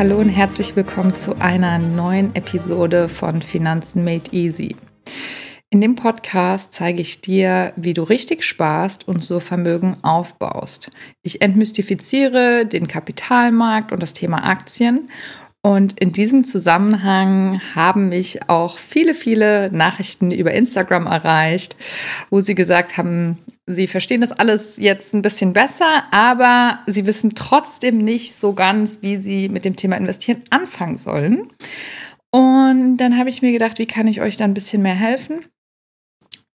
Hallo und herzlich willkommen zu einer neuen Episode von Finanzen Made Easy. In dem Podcast zeige ich dir, wie du richtig sparst und so Vermögen aufbaust. Ich entmystifiziere den Kapitalmarkt und das Thema Aktien und in diesem Zusammenhang haben mich auch viele, viele Nachrichten über Instagram erreicht, wo sie gesagt haben, sie verstehen das alles jetzt ein bisschen besser, aber sie wissen trotzdem nicht so ganz, wie sie mit dem Thema Investieren anfangen sollen. Und dann habe ich mir gedacht, wie kann ich euch da ein bisschen mehr helfen?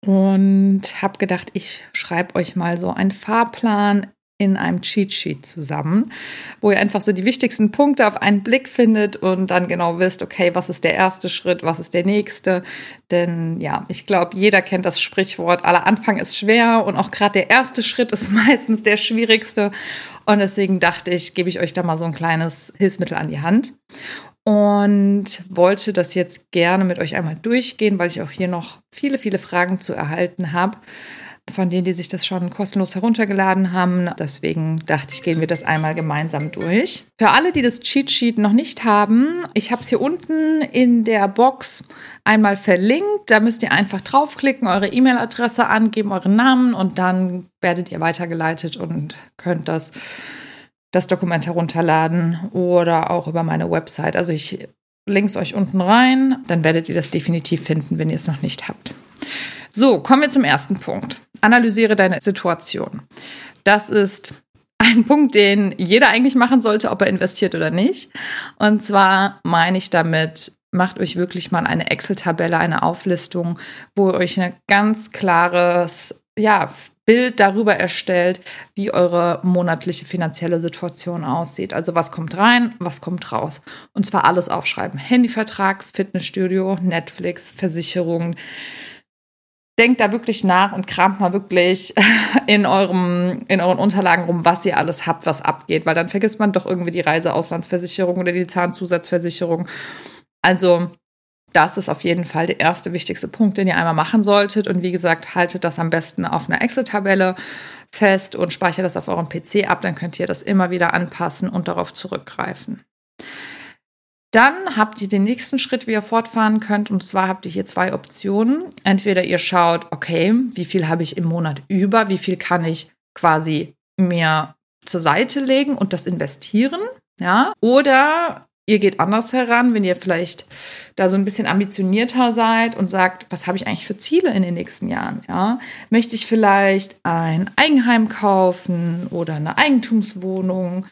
Und habe gedacht, ich schreibe euch mal so einen Fahrplan in einem Cheat Sheet zusammen, wo ihr einfach so die wichtigsten Punkte auf einen Blick findet und dann genau wisst, okay, was ist der erste Schritt, was ist der nächste. Denn ja, ich glaube, jeder kennt das Sprichwort, aller Anfang ist schwer und auch gerade der erste Schritt ist meistens der schwierigste. Und deswegen dachte ich, gebe ich euch da mal so ein kleines Hilfsmittel an die Hand und wollte das jetzt gerne mit euch einmal durchgehen, weil ich auch hier noch viele, viele Fragen zu erhalten habe von denen, die sich das schon kostenlos heruntergeladen haben. Deswegen dachte ich, gehen wir das einmal gemeinsam durch. Für alle, die das Cheat Sheet noch nicht haben, ich habe es hier unten in der Box einmal verlinkt. Da müsst ihr einfach draufklicken, eure E-Mail-Adresse angeben, euren Namen und dann werdet ihr weitergeleitet und könnt das, das Dokument herunterladen oder auch über meine Website. Also ich links euch unten rein, dann werdet ihr das definitiv finden, wenn ihr es noch nicht habt. So, kommen wir zum ersten Punkt. Analysiere deine Situation. Das ist ein Punkt, den jeder eigentlich machen sollte, ob er investiert oder nicht. Und zwar meine ich damit, macht euch wirklich mal eine Excel-Tabelle, eine Auflistung, wo ihr euch ein ganz klares ja, Bild darüber erstellt, wie eure monatliche finanzielle Situation aussieht. Also was kommt rein, was kommt raus. Und zwar alles aufschreiben. Handyvertrag, Fitnessstudio, Netflix, Versicherungen, denkt da wirklich nach und kramt mal wirklich in, eurem, in euren Unterlagen rum, was ihr alles habt, was abgeht, weil dann vergisst man doch irgendwie die Reiseauslandsversicherung oder die Zahnzusatzversicherung. Also das ist auf jeden Fall der erste wichtigste Punkt, den ihr einmal machen solltet. Und wie gesagt, haltet das am besten auf einer Excel-Tabelle fest und speichert das auf eurem PC ab. Dann könnt ihr das immer wieder anpassen und darauf zurückgreifen. Dann habt ihr den nächsten Schritt, wie ihr fortfahren könnt. Und zwar habt ihr hier zwei Optionen. Entweder ihr schaut, okay, wie viel habe ich im Monat über, wie viel kann ich quasi mir zur Seite legen und das investieren. Ja, oder ihr geht anders heran, wenn ihr vielleicht da so ein bisschen ambitionierter seid und sagt, was habe ich eigentlich für Ziele in den nächsten Jahren? Ja, möchte ich vielleicht ein Eigenheim kaufen oder eine Eigentumswohnung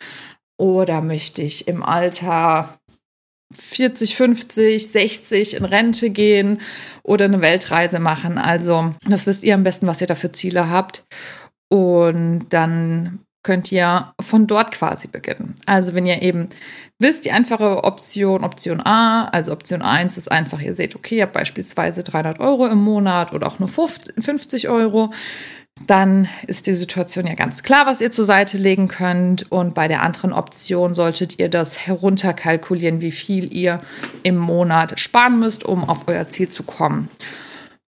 oder möchte ich im Alter 40, 50, 60 in Rente gehen oder eine Weltreise machen. Also das wisst ihr am besten, was ihr da für Ziele habt. Und dann könnt ihr von dort quasi beginnen. Also wenn ihr eben wisst, die einfache Option, Option A, also Option 1 ist einfach, ihr seht, okay, ihr habt beispielsweise 300 Euro im Monat oder auch nur 50 Euro, dann ist die Situation ja ganz klar, was ihr zur Seite legen könnt. Und bei der anderen Option solltet ihr das herunterkalkulieren, wie viel ihr im Monat sparen müsst, um auf euer Ziel zu kommen.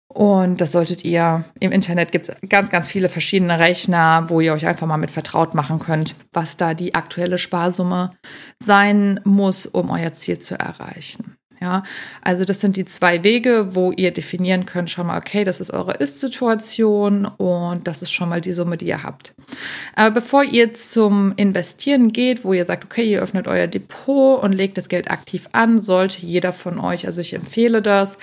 Und das solltet ihr, im Internet gibt es ganz, ganz viele verschiedene Rechner, wo ihr euch einfach mal mit vertraut machen könnt, was da die aktuelle Sparsumme sein muss, um euer Ziel zu erreichen. Ja, also das sind die zwei Wege, wo ihr definieren könnt schon mal, okay, das ist eure Ist-Situation und das ist schon mal die Summe, die ihr habt. Aber bevor ihr zum Investieren geht, wo ihr sagt, okay, ihr öffnet euer Depot und legt das Geld aktiv an, sollte jeder von euch, also ich empfehle das,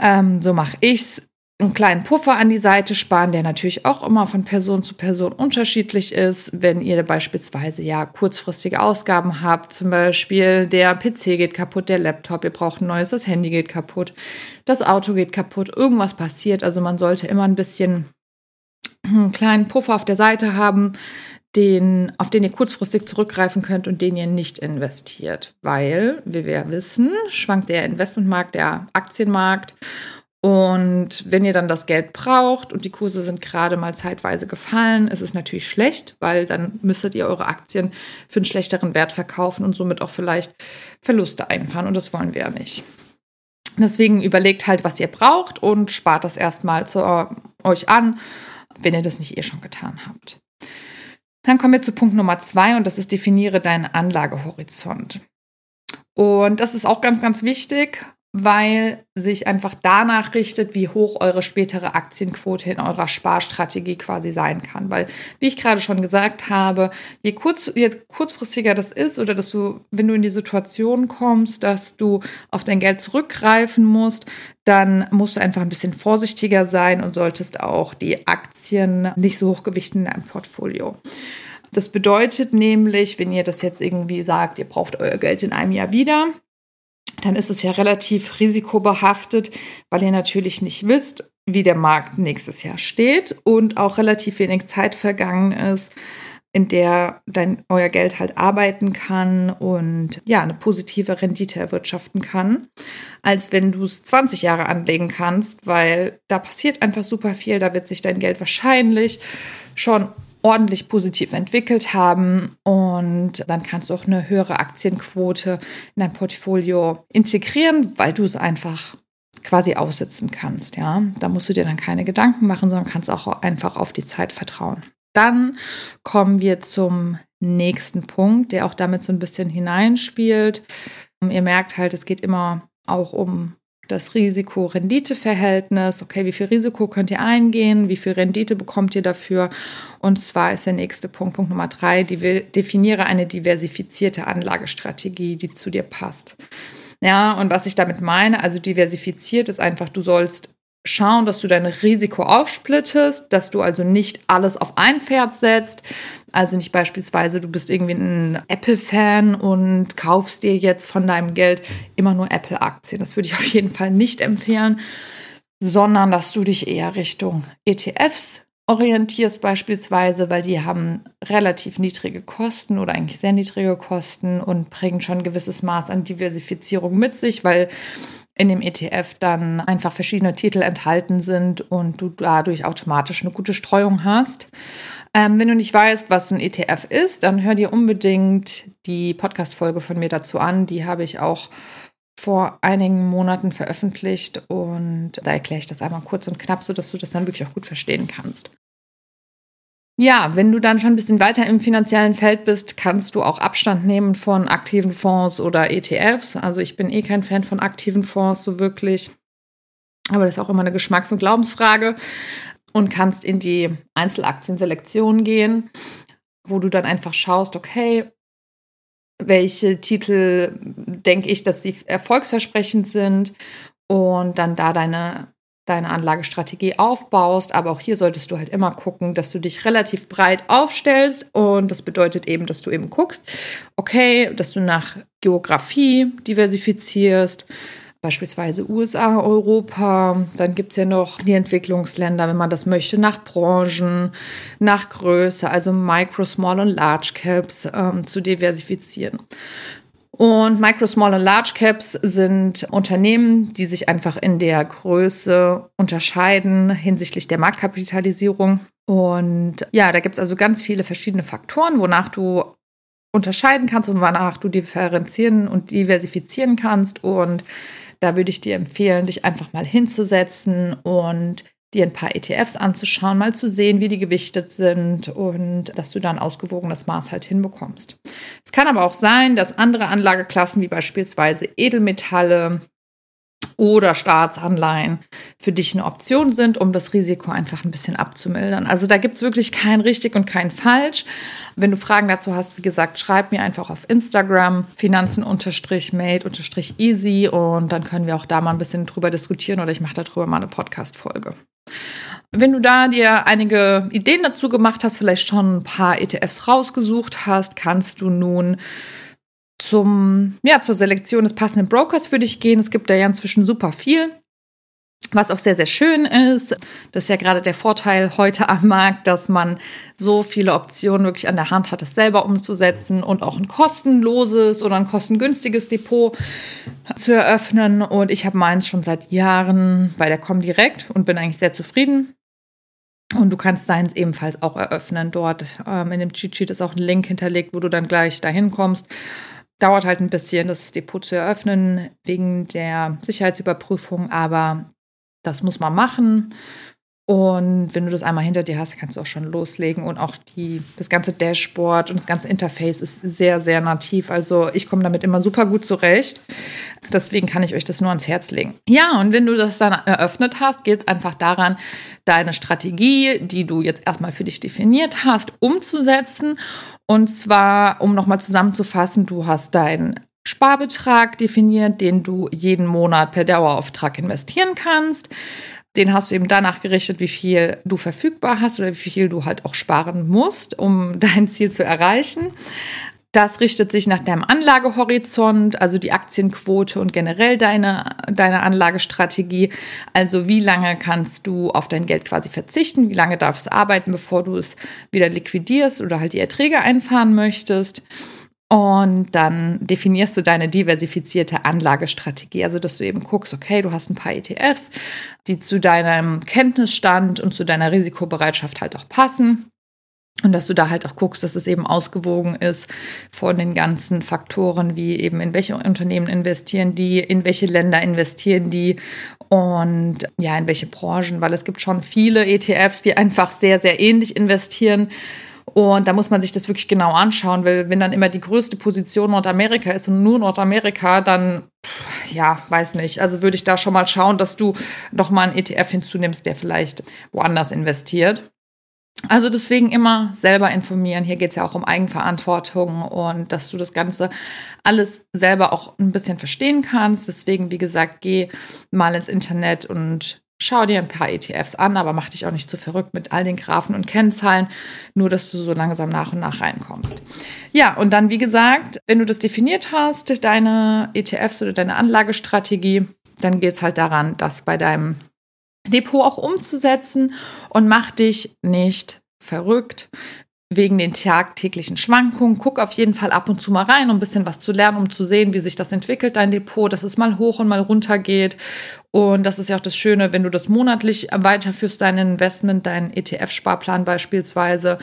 ähm, so mache ich's, einen kleinen Puffer an die Seite sparen, der natürlich auch immer von Person zu Person unterschiedlich ist. Wenn ihr beispielsweise ja kurzfristige Ausgaben habt, zum Beispiel der PC geht kaputt, der Laptop, ihr braucht ein neues, das Handy geht kaputt, das Auto geht kaputt, irgendwas passiert. Also man sollte immer ein bisschen einen kleinen Puffer auf der Seite haben, den, auf den ihr kurzfristig zurückgreifen könnt und den ihr nicht investiert. Weil, wie wir ja wissen, schwankt der Investmentmarkt, der Aktienmarkt und wenn ihr dann das Geld braucht und die Kurse sind gerade mal zeitweise gefallen, ist es natürlich schlecht, weil dann müsstet ihr eure Aktien für einen schlechteren Wert verkaufen und somit auch vielleicht Verluste einfahren. Und das wollen wir ja nicht. Deswegen überlegt halt, was ihr braucht und spart das erstmal zu euch an, wenn ihr das nicht eh schon getan habt. Dann kommen wir zu Punkt Nummer zwei und das ist definiere deinen Anlagehorizont. Und das ist auch ganz, ganz wichtig, weil sich einfach danach richtet, wie hoch eure spätere Aktienquote in eurer Sparstrategie quasi sein kann. Weil, wie ich gerade schon gesagt habe, je, kurz, je kurzfristiger das ist oder dass du, wenn du in die Situation kommst, dass du auf dein Geld zurückgreifen musst, dann musst du einfach ein bisschen vorsichtiger sein und solltest auch die Aktien nicht so hochgewichten in deinem Portfolio. Das bedeutet nämlich, wenn ihr das jetzt irgendwie sagt, ihr braucht euer Geld in einem Jahr wieder, dann ist es ja relativ risikobehaftet, weil ihr natürlich nicht wisst, wie der Markt nächstes Jahr steht und auch relativ wenig Zeit vergangen ist, in der dein euer Geld halt arbeiten kann und ja, eine positive Rendite erwirtschaften kann, als wenn du es 20 Jahre anlegen kannst, weil da passiert einfach super viel, da wird sich dein Geld wahrscheinlich schon ordentlich positiv entwickelt haben und dann kannst du auch eine höhere Aktienquote in dein Portfolio integrieren, weil du es einfach quasi aussitzen kannst, ja. Da musst du dir dann keine Gedanken machen, sondern kannst auch einfach auf die Zeit vertrauen. Dann kommen wir zum nächsten Punkt, der auch damit so ein bisschen hineinspielt. Ihr merkt halt, es geht immer auch um das Risiko-Rendite-Verhältnis. Okay, wie viel Risiko könnt ihr eingehen? Wie viel Rendite bekommt ihr dafür? Und zwar ist der nächste Punkt, Punkt Nummer drei, definiere eine diversifizierte Anlagestrategie, die zu dir passt. Ja, und was ich damit meine, also diversifiziert ist einfach, du sollst schauen, dass du dein Risiko aufsplittest, dass du also nicht alles auf ein Pferd setzt. Also nicht beispielsweise, du bist irgendwie ein Apple-Fan und kaufst dir jetzt von deinem Geld immer nur Apple-Aktien. Das würde ich auf jeden Fall nicht empfehlen, sondern dass du dich eher Richtung ETFs orientierst beispielsweise, weil die haben relativ niedrige Kosten oder eigentlich sehr niedrige Kosten und bringen schon ein gewisses Maß an Diversifizierung mit sich, weil in dem ETF dann einfach verschiedene Titel enthalten sind und du dadurch automatisch eine gute Streuung hast. Ähm, wenn du nicht weißt, was ein ETF ist, dann hör dir unbedingt die Podcast-Folge von mir dazu an. Die habe ich auch vor einigen Monaten veröffentlicht und da erkläre ich das einmal kurz und knapp, sodass du das dann wirklich auch gut verstehen kannst. Ja, wenn du dann schon ein bisschen weiter im finanziellen Feld bist, kannst du auch Abstand nehmen von aktiven Fonds oder ETFs. Also ich bin eh kein Fan von aktiven Fonds so wirklich. Aber das ist auch immer eine Geschmacks- und Glaubensfrage. Und kannst in die Einzelaktienselektion gehen, wo du dann einfach schaust, okay, welche Titel denke ich, dass sie erfolgsversprechend sind und dann da deine deine Anlagestrategie aufbaust. Aber auch hier solltest du halt immer gucken, dass du dich relativ breit aufstellst. Und das bedeutet eben, dass du eben guckst, okay, dass du nach Geografie diversifizierst. Beispielsweise USA, Europa. Dann gibt es ja noch die Entwicklungsländer, wenn man das möchte, nach Branchen, nach Größe, also Micro, Small und Large Caps ähm, zu diversifizieren. Und Micro, Small und Large Caps sind Unternehmen, die sich einfach in der Größe unterscheiden hinsichtlich der Marktkapitalisierung. Und ja, da gibt es also ganz viele verschiedene Faktoren, wonach du unterscheiden kannst und wonach du differenzieren und diversifizieren kannst. Und da würde ich dir empfehlen, dich einfach mal hinzusetzen und dir ein paar ETFs anzuschauen, mal zu sehen, wie die gewichtet sind und dass du dann ausgewogenes Maß halt hinbekommst. Es kann aber auch sein, dass andere Anlageklassen wie beispielsweise Edelmetalle oder Staatsanleihen für dich eine Option sind, um das Risiko einfach ein bisschen abzumildern. Also da gibt es wirklich kein richtig und kein falsch. Wenn du Fragen dazu hast, wie gesagt, schreib mir einfach auf Instagram finanzen-made-easy und dann können wir auch da mal ein bisschen drüber diskutieren oder ich mache darüber mal eine Podcast-Folge. Wenn du da dir einige Ideen dazu gemacht hast, vielleicht schon ein paar ETFs rausgesucht hast, kannst du nun zum, ja, zur Selektion des passenden Brokers für dich gehen. Es gibt da ja inzwischen super viel. Was auch sehr, sehr schön ist, das ist ja gerade der Vorteil heute am Markt, dass man so viele Optionen wirklich an der Hand hat, es selber umzusetzen und auch ein kostenloses oder ein kostengünstiges Depot zu eröffnen. Und ich habe meins schon seit Jahren bei der Comdirect und bin eigentlich sehr zufrieden. Und du kannst deins ebenfalls auch eröffnen. Dort ähm, in dem Cheat Sheet ist auch ein Link hinterlegt, wo du dann gleich dahin kommst dauert halt ein bisschen, das Depot zu eröffnen, wegen der Sicherheitsüberprüfung, aber das muss man machen. Und wenn du das einmal hinter dir hast, kannst du auch schon loslegen. Und auch die, das ganze Dashboard und das ganze Interface ist sehr, sehr nativ. Also ich komme damit immer super gut zurecht. Deswegen kann ich euch das nur ans Herz legen. Ja, und wenn du das dann eröffnet hast, geht es einfach daran, deine Strategie, die du jetzt erstmal für dich definiert hast, umzusetzen. Und zwar, um nochmal zusammenzufassen, du hast deinen Sparbetrag definiert, den du jeden Monat per Dauerauftrag investieren kannst. Den hast du eben danach gerichtet, wie viel du verfügbar hast oder wie viel du halt auch sparen musst, um dein Ziel zu erreichen. Das richtet sich nach deinem Anlagehorizont, also die Aktienquote und generell deine, deine Anlagestrategie. Also wie lange kannst du auf dein Geld quasi verzichten? Wie lange darfst du arbeiten, bevor du es wieder liquidierst oder halt die Erträge einfahren möchtest? Und dann definierst du deine diversifizierte Anlagestrategie. Also, dass du eben guckst, okay, du hast ein paar ETFs, die zu deinem Kenntnisstand und zu deiner Risikobereitschaft halt auch passen. Und dass du da halt auch guckst, dass es eben ausgewogen ist von den ganzen Faktoren, wie eben in welche Unternehmen investieren die, in welche Länder investieren die und ja, in welche Branchen, weil es gibt schon viele ETFs, die einfach sehr, sehr ähnlich investieren und da muss man sich das wirklich genau anschauen, weil wenn dann immer die größte Position Nordamerika ist und nur Nordamerika, dann ja, weiß nicht. Also würde ich da schon mal schauen, dass du noch mal einen ETF hinzunimmst, der vielleicht woanders investiert. Also deswegen immer selber informieren. Hier geht es ja auch um Eigenverantwortung und dass du das Ganze alles selber auch ein bisschen verstehen kannst. Deswegen, wie gesagt, geh mal ins Internet und Schau dir ein paar ETFs an, aber mach dich auch nicht zu verrückt mit all den Graphen und Kennzahlen, nur dass du so langsam nach und nach reinkommst. Ja, und dann, wie gesagt, wenn du das definiert hast, deine ETFs oder deine Anlagestrategie, dann geht es halt daran, das bei deinem Depot auch umzusetzen und mach dich nicht verrückt wegen den tagtäglichen Schwankungen. Guck auf jeden Fall ab und zu mal rein, um ein bisschen was zu lernen, um zu sehen, wie sich das entwickelt, dein Depot, dass es mal hoch und mal runter geht. Und das ist ja auch das Schöne, wenn du das monatlich weiterführst, dein Investment, deinen ETF-Sparplan beispielsweise,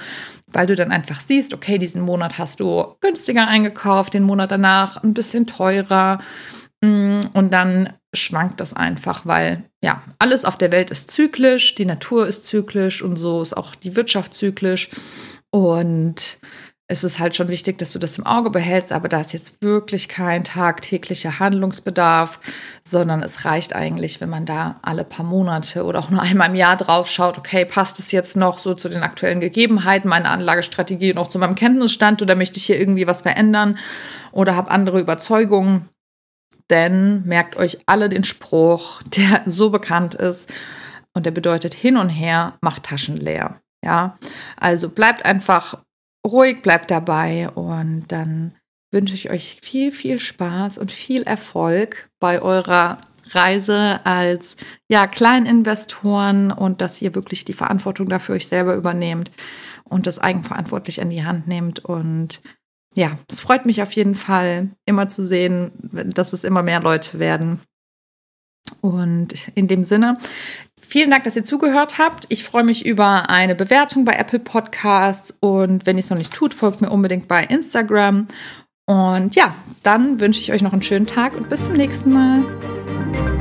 weil du dann einfach siehst, okay, diesen Monat hast du günstiger eingekauft, den Monat danach ein bisschen teurer. Mm, und dann schwankt das einfach, weil ja, alles auf der Welt ist zyklisch, die Natur ist zyklisch und so ist auch die Wirtschaft zyklisch. Und es ist halt schon wichtig, dass du das im Auge behältst, aber da ist jetzt wirklich kein tagtäglicher Handlungsbedarf, sondern es reicht eigentlich, wenn man da alle paar Monate oder auch nur einmal im Jahr drauf schaut, okay, passt es jetzt noch so zu den aktuellen Gegebenheiten meiner Anlagestrategie auch zu meinem Kenntnisstand oder möchte ich hier irgendwie was verändern oder habe andere Überzeugungen? Denn merkt euch alle den Spruch, der so bekannt ist und der bedeutet hin und her macht Taschen leer. Ja, also bleibt einfach ruhig, bleibt dabei und dann wünsche ich euch viel, viel Spaß und viel Erfolg bei eurer Reise als ja, Kleininvestoren und dass ihr wirklich die Verantwortung dafür euch selber übernehmt und das eigenverantwortlich in die Hand nehmt. Und ja, es freut mich auf jeden Fall, immer zu sehen, dass es immer mehr Leute werden. Und in dem Sinne, Vielen Dank, dass ihr zugehört habt. Ich freue mich über eine Bewertung bei Apple Podcasts und wenn ihr es noch nicht tut, folgt mir unbedingt bei Instagram. Und ja, dann wünsche ich euch noch einen schönen Tag und bis zum nächsten Mal.